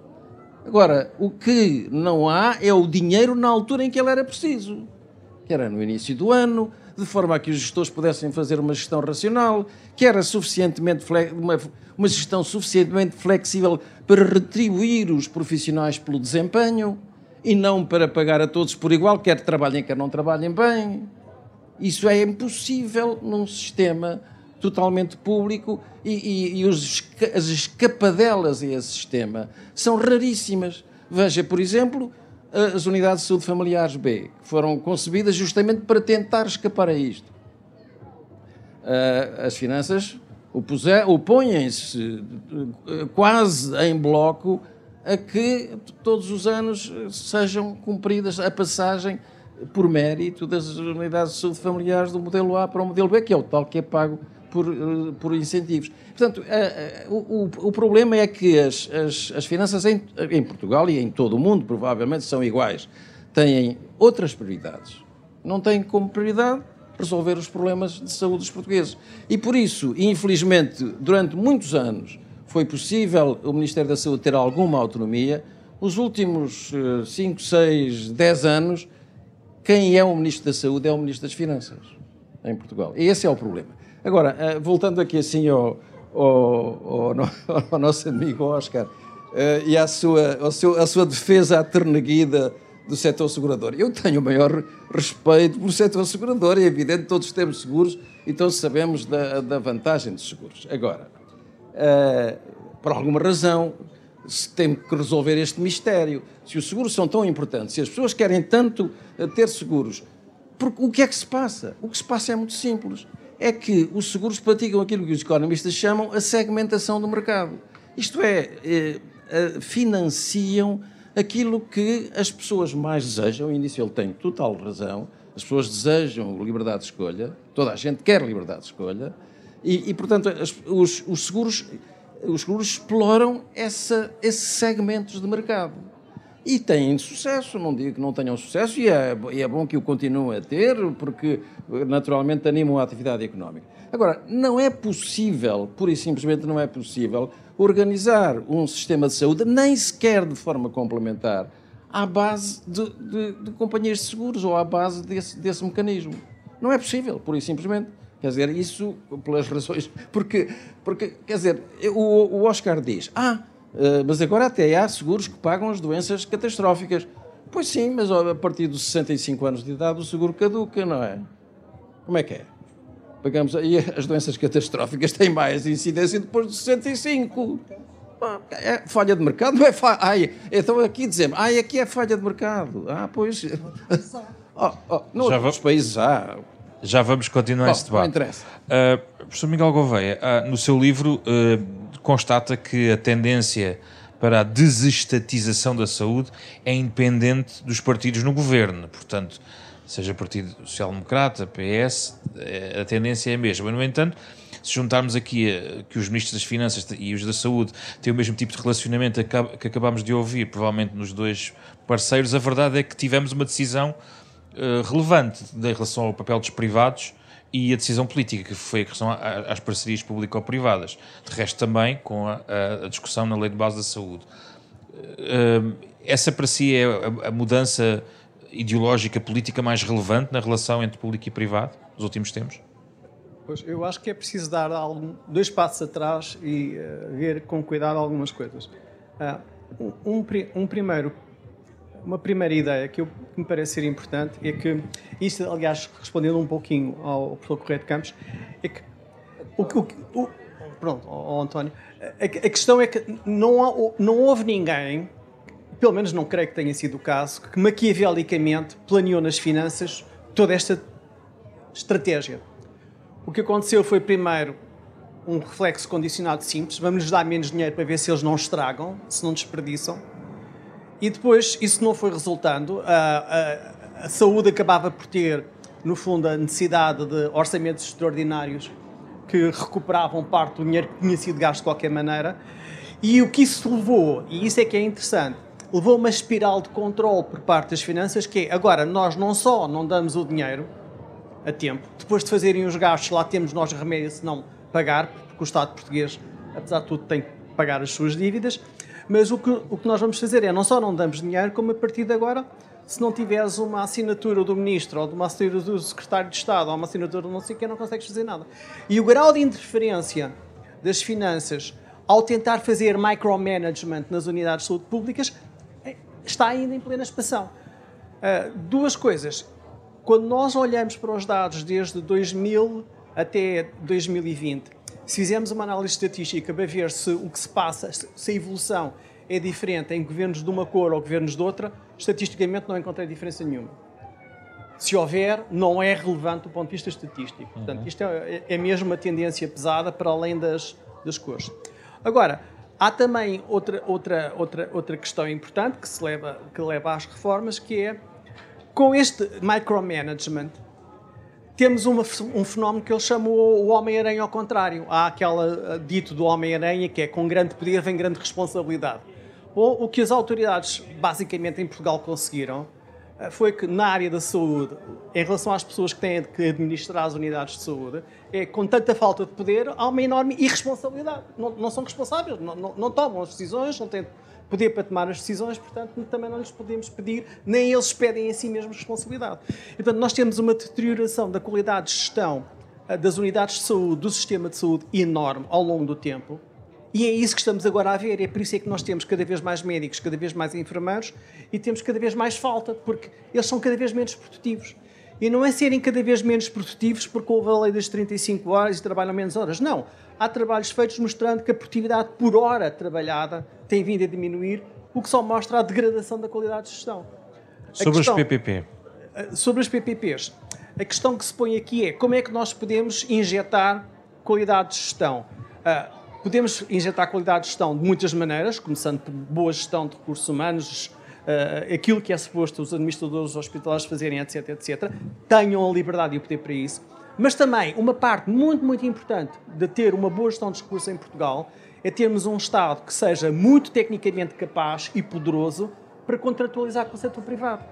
[SPEAKER 3] Agora, o que não há é o dinheiro na altura em que ele era preciso, que era no início do ano, de forma a que os gestores pudessem fazer uma gestão racional, que era suficientemente uma, uma gestão suficientemente flexível para retribuir os profissionais pelo desempenho e não para pagar a todos por igual, quer trabalhem, quer não trabalhem bem. Isso é impossível num sistema totalmente público e, e, e os, as escapadelas a esse sistema são raríssimas. Veja, por exemplo, as unidades de saúde familiares B, que foram concebidas justamente para tentar escapar a isto. As finanças opõem-se quase em bloco a que todos os anos sejam cumpridas a passagem por mérito das unidades de saúde familiares do modelo A para o modelo B, que é o tal que é pago por, eh, por incentivos. Portanto, eh, eh, o, o, problema é que as, as, as finanças em, em, Portugal e em todo o mundo provavelmente são iguais. Têm outras prioridades. Não têm como prioridade resolver os problemas de saúde dos portugueses. E por isso, infelizmente, durante muitos anos foi possível o Ministério da Saúde ter alguma autonomia. Os últimos 5, 6, 10 anos quem é o Ministro da Saúde é o Ministro das Finanças em Portugal. E esse é o problema. Agora, eh, voltando aqui assim ao, ao, ao, ao nosso amigo Oscar eh, e à sua, ao seu, à sua defesa aterneguida do setor segurador. Eu tenho o maior respeito pelo setor segurador, é evidente, todos temos seguros e todos sabemos da, da vantagem dos seguros. Agora, uh, por alguma razão, se tem que resolver este mistério. Se os seguros são tão importantes, se as pessoas querem tanto ter seguros, porque o que é que se passa? O que se passa é muito simples. É que os seguros praticam aquilo que os economistas chamam a segmentação do mercado. Isto é, eh, financiam aquilo que as pessoas mais desejam, e nisso ele tem total razão, as pessoas desejam liberdade de escolha, toda a gente quer liberdade de escolha, e, e portanto, as, os, os seguros os seguros exploram essa, esses segmentos de mercado. E têm sucesso, não digo que não tenham sucesso, e é, e é bom que o continuem a ter, porque naturalmente animam a atividade económica. Agora, não é possível, pura e simplesmente não é possível, organizar um sistema de saúde, nem sequer de forma complementar, à base de, de, de companhias de seguros ou à base desse, desse mecanismo. Não é possível, pura e simplesmente. Quer dizer, isso pelas razões. Porque, porque quer dizer, o, o Oscar diz: Ah, mas agora até há seguros que pagam as doenças catastróficas. Pois sim, mas a partir dos 65 anos de idade o seguro caduca, não é? Como é que é? Pagamos aí as doenças catastróficas têm mais incidência depois dos 65. É falha de mercado? Não é falha. Ai, então aqui dizemos, ai, aqui é falha de mercado. Ah, pois. Oh, oh, noutros outros países há.
[SPEAKER 1] Já vamos continuar Bom, este debate.
[SPEAKER 3] Não interessa.
[SPEAKER 1] Uh, professor Miguel Gouveia, uh, no seu livro uh, constata que a tendência para a desestatização da saúde é independente dos partidos no governo. Portanto, seja Partido Social Democrata, PS, eh, a tendência é a mesma. No entanto, se juntarmos aqui eh, que os ministros das Finanças e os da Saúde têm o mesmo tipo de relacionamento que acabamos de ouvir, provavelmente nos dois parceiros, a verdade é que tivemos uma decisão eh, relevante em relação ao papel dos privados e a decisão política, que foi a questão às parcerias público-privadas. De resto, também com a, a, discussão na Lei de Base da Saúde. Uh, essa para si é a, mudança ideológica, política mais relevante na relação entre público e privado nos últimos tempos?
[SPEAKER 2] Pois, eu acho que é preciso dar algum, dois passos atrás e uh, ver com cuidado algumas coisas. Uh, um, um, primeiro uma primeira ideia que, eu, que me parece ser importante é que, isto aliás respondendo um pouquinho ao professor Correio de Campos, é que o, o, o pronto, ao António, a, a, questão é que não, há, não houve ninguém, pelo menos não creio que tenha sido o caso, que maquiavelicamente planeou nas finanças toda esta estratégia. O que aconteceu foi, primeiro, um reflexo condicionado simples. Vamos-lhes dar menos dinheiro para ver se eles não estragam, se não desperdiçam. E depois, isso não foi resultando. A, a, a saúde acabava por ter, no fundo, a necessidade de orçamentos extraordinários que recuperavam parte do dinheiro que tinha sido gasto de qualquer maneira. E o que isso levou, e isso é que é interessante, levou uma espiral de controle por parte das finanças que é, agora nós não só não damos o dinheiro a tempo, depois de fazerem os gastos lá temos nós remédio se não pagar, porque o Estado português, apesar de tudo, tem que pagar as suas dívidas, mas o que, o que nós vamos fazer é não só não damos dinheiro, como a partir de agora, se não tiveres uma assinatura do Ministro, ou de uma assinatura do Secretário de Estado, ou uma assinatura não sei quem, não consegues fazer nada. E o grau de interferência das finanças ao tentar fazer micromanagement nas unidades de saúde públicas está ainda em plena expansão. Uh, duas coisas. Quando nós olhamos para os dados desde 2000 até 2020, se fizermos uma análise estatística para ver se o que se passa, se a evolução é diferente em governos de uma cor ou governos de outra, estatisticamente não encontrei diferença nenhuma. Se houver, não é relevante do ponto de vista estatístico. Portanto, isto é, é mesmo uma tendência pesada para além das, das cores. Agora, Há também outra, outra, outra, outra questão importante que, se leva, que leva às reformas, que é, com este micromanagement, temos uma, um fenómeno que ele chamou o Homem-Aranha ao contrário. Há aquele dito do Homem-Aranha que é com grande poder vem grande responsabilidade. Bom, o que as autoridades, basicamente, em Portugal conseguiram eh, foi que na área da saúde, em relação às pessoas que têm que administrar as unidades de saúde, é com tanta falta de poder, há uma enorme irresponsabilidade. Não, não são responsáveis, não, não, não, tomam as decisões, não têm poder para tomar as decisões, portanto, também não lhes podemos pedir, nem eles pedem em si mesmos responsabilidade. E, portanto, nós temos uma deterioração da qualidade de gestão eh, das unidades de saúde, do sistema de saúde enorme ao longo do tempo, e é isso que estamos agora a ver. É por isso é que nós temos cada vez mais médicos, cada vez mais enfermeiros e temos cada vez mais falta, porque eles são cada vez menos produtivos. E não é serem cada vez menos produtivos porque houve a lei das 35 horas e trabalham menos horas. Não. Há trabalhos feitos mostrando que a produtividade por hora trabalhada tem vindo a diminuir, o que só mostra a degradação da qualidade de gestão.
[SPEAKER 1] Sobre questão, os PPP.
[SPEAKER 2] Eh, sobre os PPPs. A questão que se põe aqui é como é que nós podemos injetar qualidade de gestão. Uh, Podemos injetar qualidade de gestão de muitas maneiras, começando por boa gestão de recursos humanos, uh, aquilo que é suposto os administradores hospitalares fazerem, etc, etc. Tenham a liberdade e o poder para isso. Mas também, uma parte muito, muito importante de ter uma boa gestão de recursos em Portugal é termos um Estado que seja muito tecnicamente capaz e poderoso para contratualizar com o setor privado.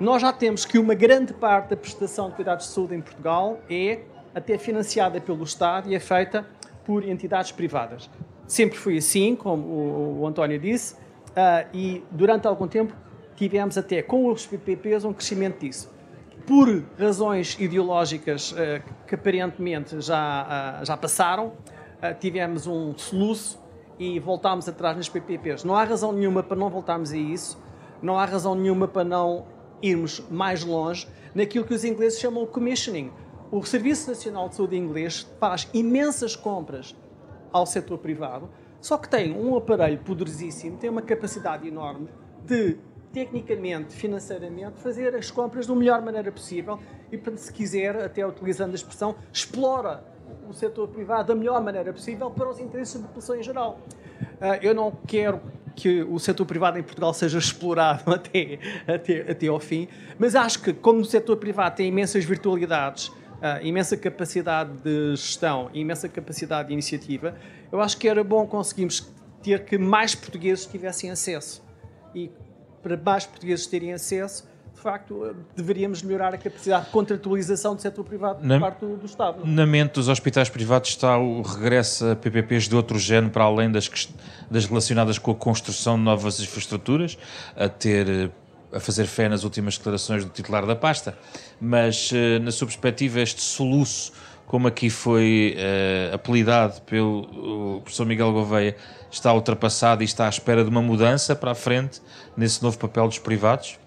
[SPEAKER 2] Nós já temos que uma grande parte da prestação de cuidados de saúde em Portugal é até financiada pelo Estado e é feita por entidades privadas. Sempre foi assim, como o, o António disse, uh, e durante algum tempo tivemos até com os PPPs um crescimento disso. Por razões ideológicas uh, que aparentemente já, uh, já passaram, tivemos um soluço e voltámos atrás nas PPPs. Não há razão nenhuma para não voltarmos a isso, não há razão nenhuma para não irmos mais longe naquilo que os ingleses chamam de commissioning, o Serviço Nacional de Saúde inglês faz imensas compras ao setor privado, só que tem um aparelho poderosíssimo, tem uma capacidade enorme de, tecnicamente, financeiramente, fazer as compras da melhor maneira possível e, se quiser, até utilizando a expressão, explora o setor privado da melhor maneira possível para os interesses da população em geral. Ah, eu não quero que o setor privado em Portugal seja explorado até, até, até ao fim, mas acho que, como o setor privado tem imensas virtualidades, uh, imensa capacidade de gestão imensa capacidade de iniciativa, eu acho que era bom conseguirmos ter que mais portugueses tivessem acesso. E para mais portugueses terem acesso, de facto, deveríamos melhorar a capacidade de contratualização do setor privado por na, parte do, do Estado.
[SPEAKER 1] Na mente dos hospitais privados está o regresso a PPPs de outro género, para além das, das relacionadas com a construção de novas infraestruturas, a ter a fazer fé nas últimas declarações do titular da pasta, mas eh, na sua perspectiva, este soluço, como aqui foi uh, apelidado pelo professor Miguel Gouveia, está ultrapassado e está à espera de uma mudança para a frente nesse novo papel dos privados?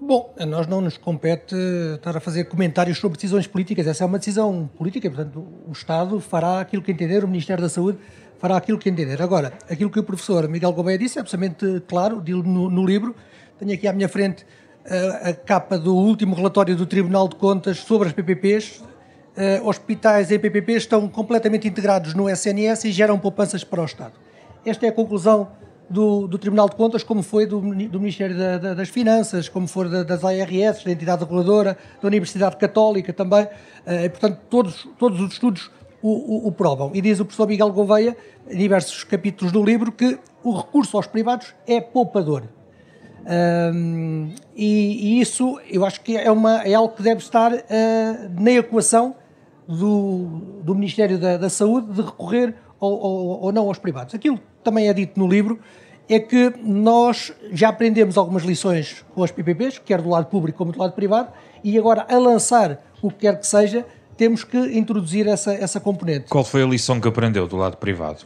[SPEAKER 4] Bom, a nós não nos compete estar a fazer comentários sobre decisões políticas. Essa é uma decisão política, portanto, o Estado fará aquilo que entender, o Ministério da Saúde fará aquilo que entender. Agora, aquilo que o professor Miguel Gouveia disse é absolutamente claro, no, no livro, tenho aqui à minha frente a, a capa do último relatório do Tribunal de Contas sobre as PPPs. Uh, hospitais em PPP estão completamente integrados no SNS e geram poupanças para o Estado. Esta é a conclusão do, do Tribunal de Contas, como foi do, do Ministério da, da, das Finanças, como for da, das ARS, da entidade reguladora, da Universidade Católica também. Uh, e, portanto, todos, todos os estudos o, o, o, provam. E diz o professor Miguel Gouveia, em diversos capítulos do livro, que o recurso aos privados é poupador. Um, e, e, isso eu acho que é, uma, é algo que deve estar uh, na equação do, do Ministério da, da Saúde de recorrer ou, não aos privados. Aquilo que também é dito no livro é que nós já aprendemos algumas lições com as PPPs, quer do lado público como do lado privado, e agora a lançar o que quer que seja, temos que introduzir essa, essa componente.
[SPEAKER 1] Qual foi a lição que aprendeu do lado privado?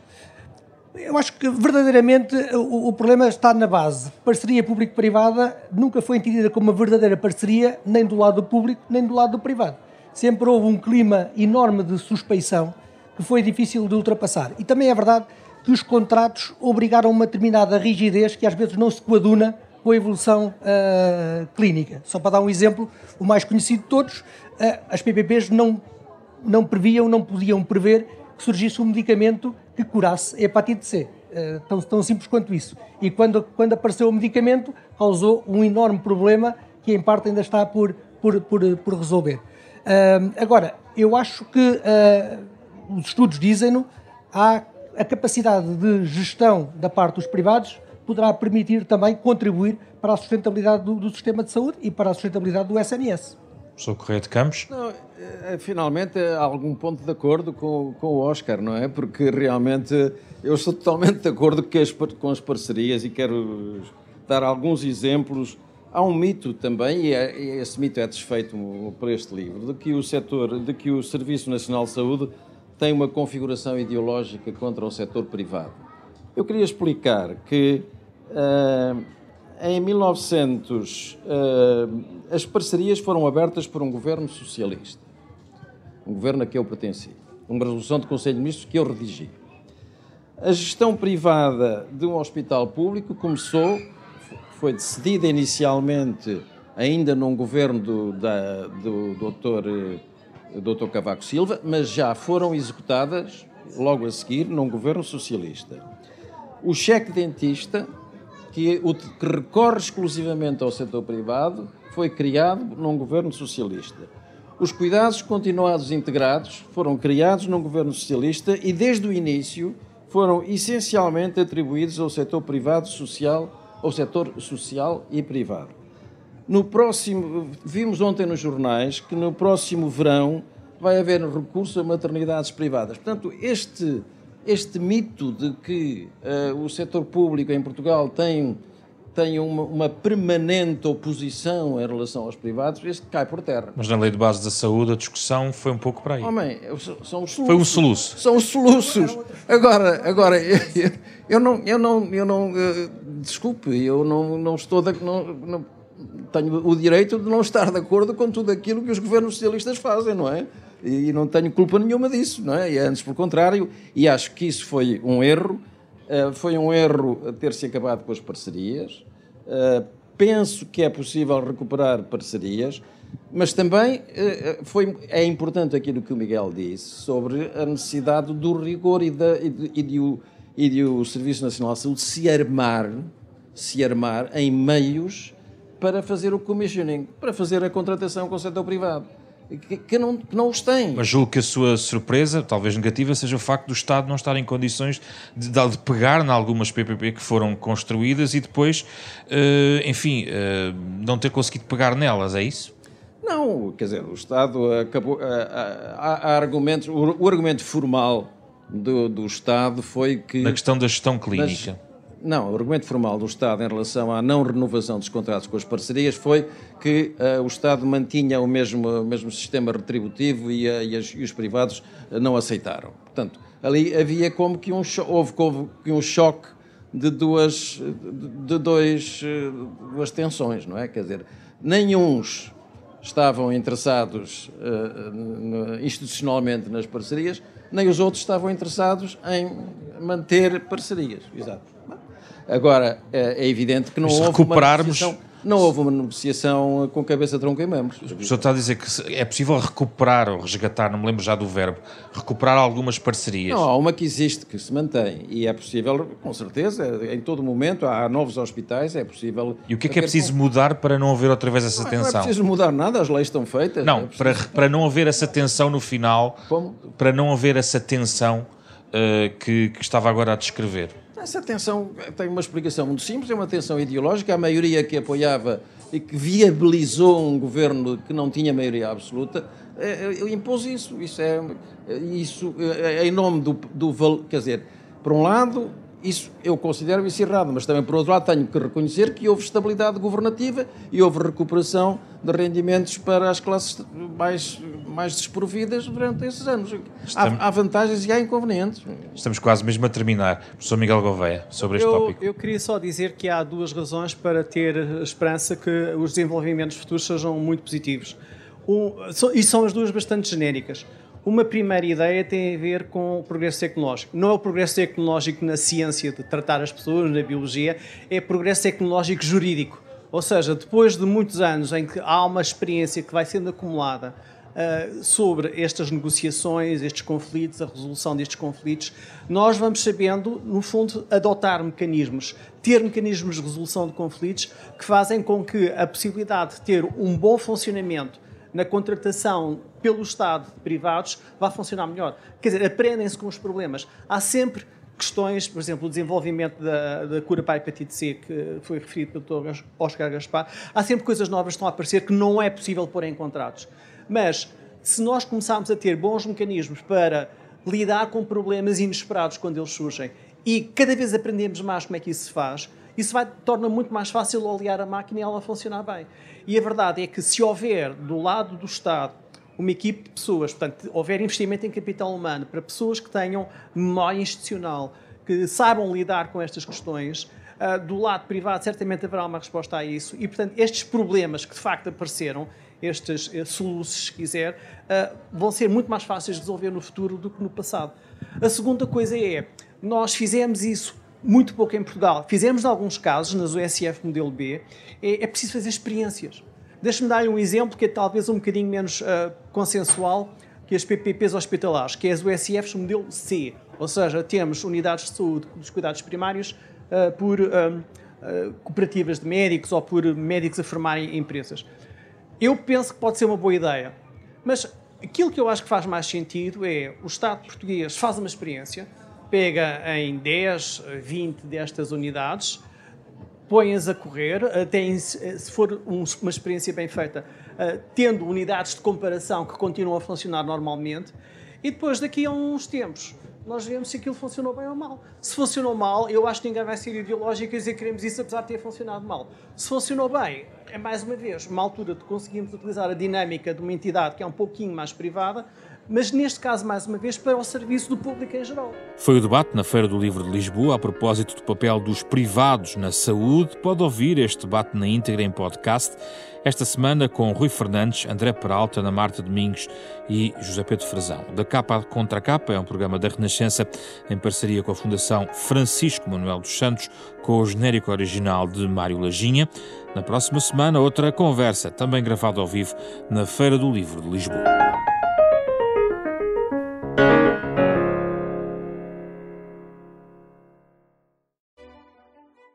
[SPEAKER 4] Eu acho que verdadeiramente o, o problema está na base. Parceria público-privada nunca foi entendida como uma verdadeira parceria, nem do lado do público, nem do lado do privado. Sempre houve um clima enorme de suspeição que foi difícil de ultrapassar. E também é verdade que os contratos obrigaram uma determinada rigidez que às vezes não se coaduna com a evolução uh, clínica. Só para dar um exemplo, o mais conhecido de todos, uh, as PPPs não, não previam, não podiam prever que surgisse um medicamento que curasse a hepatite C. Uh, tão, tão simples quanto isso. E quando, quando apareceu o medicamento, causou um enorme problema que, em parte, ainda está por, por, por, por resolver. Uh, agora, eu acho que uh, os estudos dizem-no, há a capacidade de gestão da parte dos privados poderá permitir também contribuir para a sustentabilidade do, do sistema de saúde e para a sustentabilidade do SNS.
[SPEAKER 1] Professor Correia de Campos?
[SPEAKER 3] Não, é, finalmente há algum ponto de acordo com, com o Oscar, não é? Porque realmente eu estou totalmente de acordo com as, com as parcerias e quero dar alguns exemplos. Há um mito também, e, é, e esse mito é desfeito por este livro, de que o setor, de que o Serviço Nacional de Saúde tem uma configuração ideológica contra o setor privado. Eu queria explicar que uh, em 1900, uh, eh, as parcerias foram abertas por um governo socialista, um governo a que eu pertenci, uma resolução do Conselho de Ministros que eu redigi. A gestão privada de um hospital público começou, foi decidida inicialmente, ainda num governo do, da, do doutor, eh, Cavaco Silva, mas já foram executadas logo a seguir num governo socialista. O cheque dentista que, o, que recorre exclusivamente ao setor privado foi criado num governo socialista. Os cuidados continuados integrados foram criados num governo socialista e, desde o início, foram essencialmente atribuídos ao setor privado social, ao setor social e privado. No próximo, vimos ontem nos jornais que no próximo verão vai haver recurso a maternidades privadas. Portanto, este este mito de que uh, o setor público em Portugal tem, tem uma, uma, permanente oposição em relação aos privados, este cai por terra.
[SPEAKER 1] Mas na lei de base da saúde a discussão foi um pouco para aí.
[SPEAKER 3] Homem, são os soluços.
[SPEAKER 1] Foi um soluço.
[SPEAKER 3] São os soluços. Agora, agora eu, eu não, eu não, eu não uh, desculpe, eu não, não estou, não, não, tenho o direito de não estar de acordo com tudo aquilo que os governos socialistas fazem, não é? e não tenho culpa nenhuma disso, não é? E antes, pelo contrário, e acho que isso foi um erro, uh, foi um erro ter-se acabado com as parcerias. Uh, penso que é possível recuperar parcerias, mas também uh, foi, é importante aquilo que o Miguel disse sobre a necessidade do rigor e, da, e, de, e, de e de o Serviço Nacional de Saúde se armar, se armar em meios para fazer o commissioning, para fazer a contratação com o setor privado que, que, não, que não os têm.
[SPEAKER 1] Mas julgo que a sua surpresa, talvez negativa, seja o facto do Estado não estar em condições de, de pegar em algumas PPP que foram construídas e depois, uh, enfim, uh, não ter conseguido pegar nelas, é isso?
[SPEAKER 3] Não, quer dizer, o Estado acabou. Há, há argumentos. O, o, argumento formal do, do Estado foi que.
[SPEAKER 1] Na questão da gestão clínica.
[SPEAKER 3] Não, o argumento formal do Estado em relação à não renovação dos contratos com as parcerias foi que uh, o Estado mantinha o mesmo, o mesmo sistema retributivo e, uh, e, as, e os privados uh, não aceitaram. Portanto, ali havia como que um, houve, houve um choque de duas, de dois, duas tensões, não é? Quer dizer, nenhuns estavam interessados institucionalmente nas parcerias, nem os outros estavam interessados em manter parcerias. Exato. Agora, é, é evidente que não Mas houve
[SPEAKER 1] recuperarmos,
[SPEAKER 3] não houve uma negociação com cabeça, tronco e membros.
[SPEAKER 1] O professor está a dizer que é possível recuperar ou resgatar, não me lembro já do verbo, recuperar algumas parcerias.
[SPEAKER 3] Não, há uma que existe, que se mantém, e é possível, com certeza, em todo momento, há novos hospitais, é possível...
[SPEAKER 1] E o que é que é preciso mudar para não haver outra vez essa
[SPEAKER 3] não,
[SPEAKER 1] tensão?
[SPEAKER 3] Não é preciso mudar nada, as leis estão feitas.
[SPEAKER 1] Não,
[SPEAKER 3] é
[SPEAKER 1] para, para não haver essa tensão no final,
[SPEAKER 3] Como?
[SPEAKER 1] para não haver essa tensão uh, que, que estava agora a descrever.
[SPEAKER 3] Essa tensão tem uma explicação muito simples, é uma tensão ideológica. A maioria que apoiava e que viabilizou um governo que não tinha maioria absoluta é, é, impôs isso. Isso é, isso é em nome do, do. Quer dizer, por um lado, isso eu considero isso errado, mas também por outro lado tenho que reconhecer que houve estabilidade governativa e houve recuperação de rendimentos para as classes mais, mais desprovidas durante esses anos. Estamos, há, há, vantagens e há inconvenientes.
[SPEAKER 1] Estamos quase mesmo a terminar. Professor Miguel Gouveia, sobre este
[SPEAKER 2] eu,
[SPEAKER 1] tópico.
[SPEAKER 2] Eu queria só dizer que há duas razões para ter esperança que os desenvolvimentos futuros sejam muito positivos. Um, e são as duas bastante genéricas. Uma primeira ideia tem a ver com o progresso tecnológico. Não é o progresso tecnológico na ciência de tratar as pessoas, na biologia, é progresso tecnológico jurídico. Ou seja, depois de muitos anos em que há uma experiência que vai sendo acumulada uh, sobre estas negociações, estes conflitos, a resolução destes conflitos, nós vamos sabendo, no fundo, adotar mecanismos, ter mecanismos de resolução de conflitos que fazem com que a possibilidade de ter um bom funcionamento na contratação pelo Estado de privados vai funcionar melhor. Quer dizer, aprendem-se com os problemas. Há sempre questões, por exemplo, o desenvolvimento da, da cura para a hepatite C, que foi referido pelo Dr. Oscar Gaspar, há sempre coisas novas que estão a aparecer que não é possível pôr em contratos. Mas, se nós começarmos a ter bons mecanismos para lidar com problemas inesperados quando eles surgem e cada vez aprendemos mais como é que isso se faz, isso vai, torna muito mais fácil olear a máquina e ela funcionar bem. E a verdade é que se houver do lado do Estado uma equipe de pessoas, portanto, houver investimento em capital humano para pessoas que tenham memória institucional, que saibam lidar com estas questões, uh, do lado privado certamente haverá uma resposta a isso e, portanto, estes problemas que de facto apareceram, estes uh, soluços, se quiser, uh, vão ser muito mais fáceis de resolver no futuro do que no passado. A segunda coisa é, nós fizemos isso muito pouco em Portugal. Fizemos em alguns casos, nas USF modelo B, é, é preciso fazer experiências. Deixe-me dar um exemplo que é talvez um bocadinho menos uh, consensual que as PPPs hospitalares, que é as USFs modelo C. Ou seja, temos unidades de saúde dos cuidados primários uh, por uh, cooperativas de médicos ou por médicos a formarem empresas. Eu penso que pode ser uma boa ideia, mas aquilo que eu acho que faz mais sentido é o Estado português faz uma experiência, pega em 10, 20 destas unidades, põe-as a correr, até se for uma experiência bem feita, tendo unidades de comparação que continuam a funcionar normalmente, e depois daqui a uns tempos nós vemos se aquilo funcionou bem ou mal. Se funcionou mal, eu acho que ninguém vai ser ideológico e dizer que queremos isso apesar de ter funcionado mal. Se funcionou bem, é mais uma vez uma altura de conseguirmos utilizar a dinâmica de uma entidade que é um pouquinho mais privada mas neste caso, mais uma vez, para o serviço do público em geral.
[SPEAKER 1] Foi o debate na Feira do Livro de Lisboa a propósito do papel dos privados na saúde. Pode ouvir este debate na íntegra em podcast esta semana com Rui Fernandes, André Peralta, Ana Marta Domingos e José Pedro Frazão. Da Capa contra Capa é um programa da Renascença em parceria com a Fundação Francisco Manuel dos Santos, com o genérico original de Mário Lajinha. Na próxima semana, outra conversa, também gravada ao vivo na Feira do Livro de Lisboa.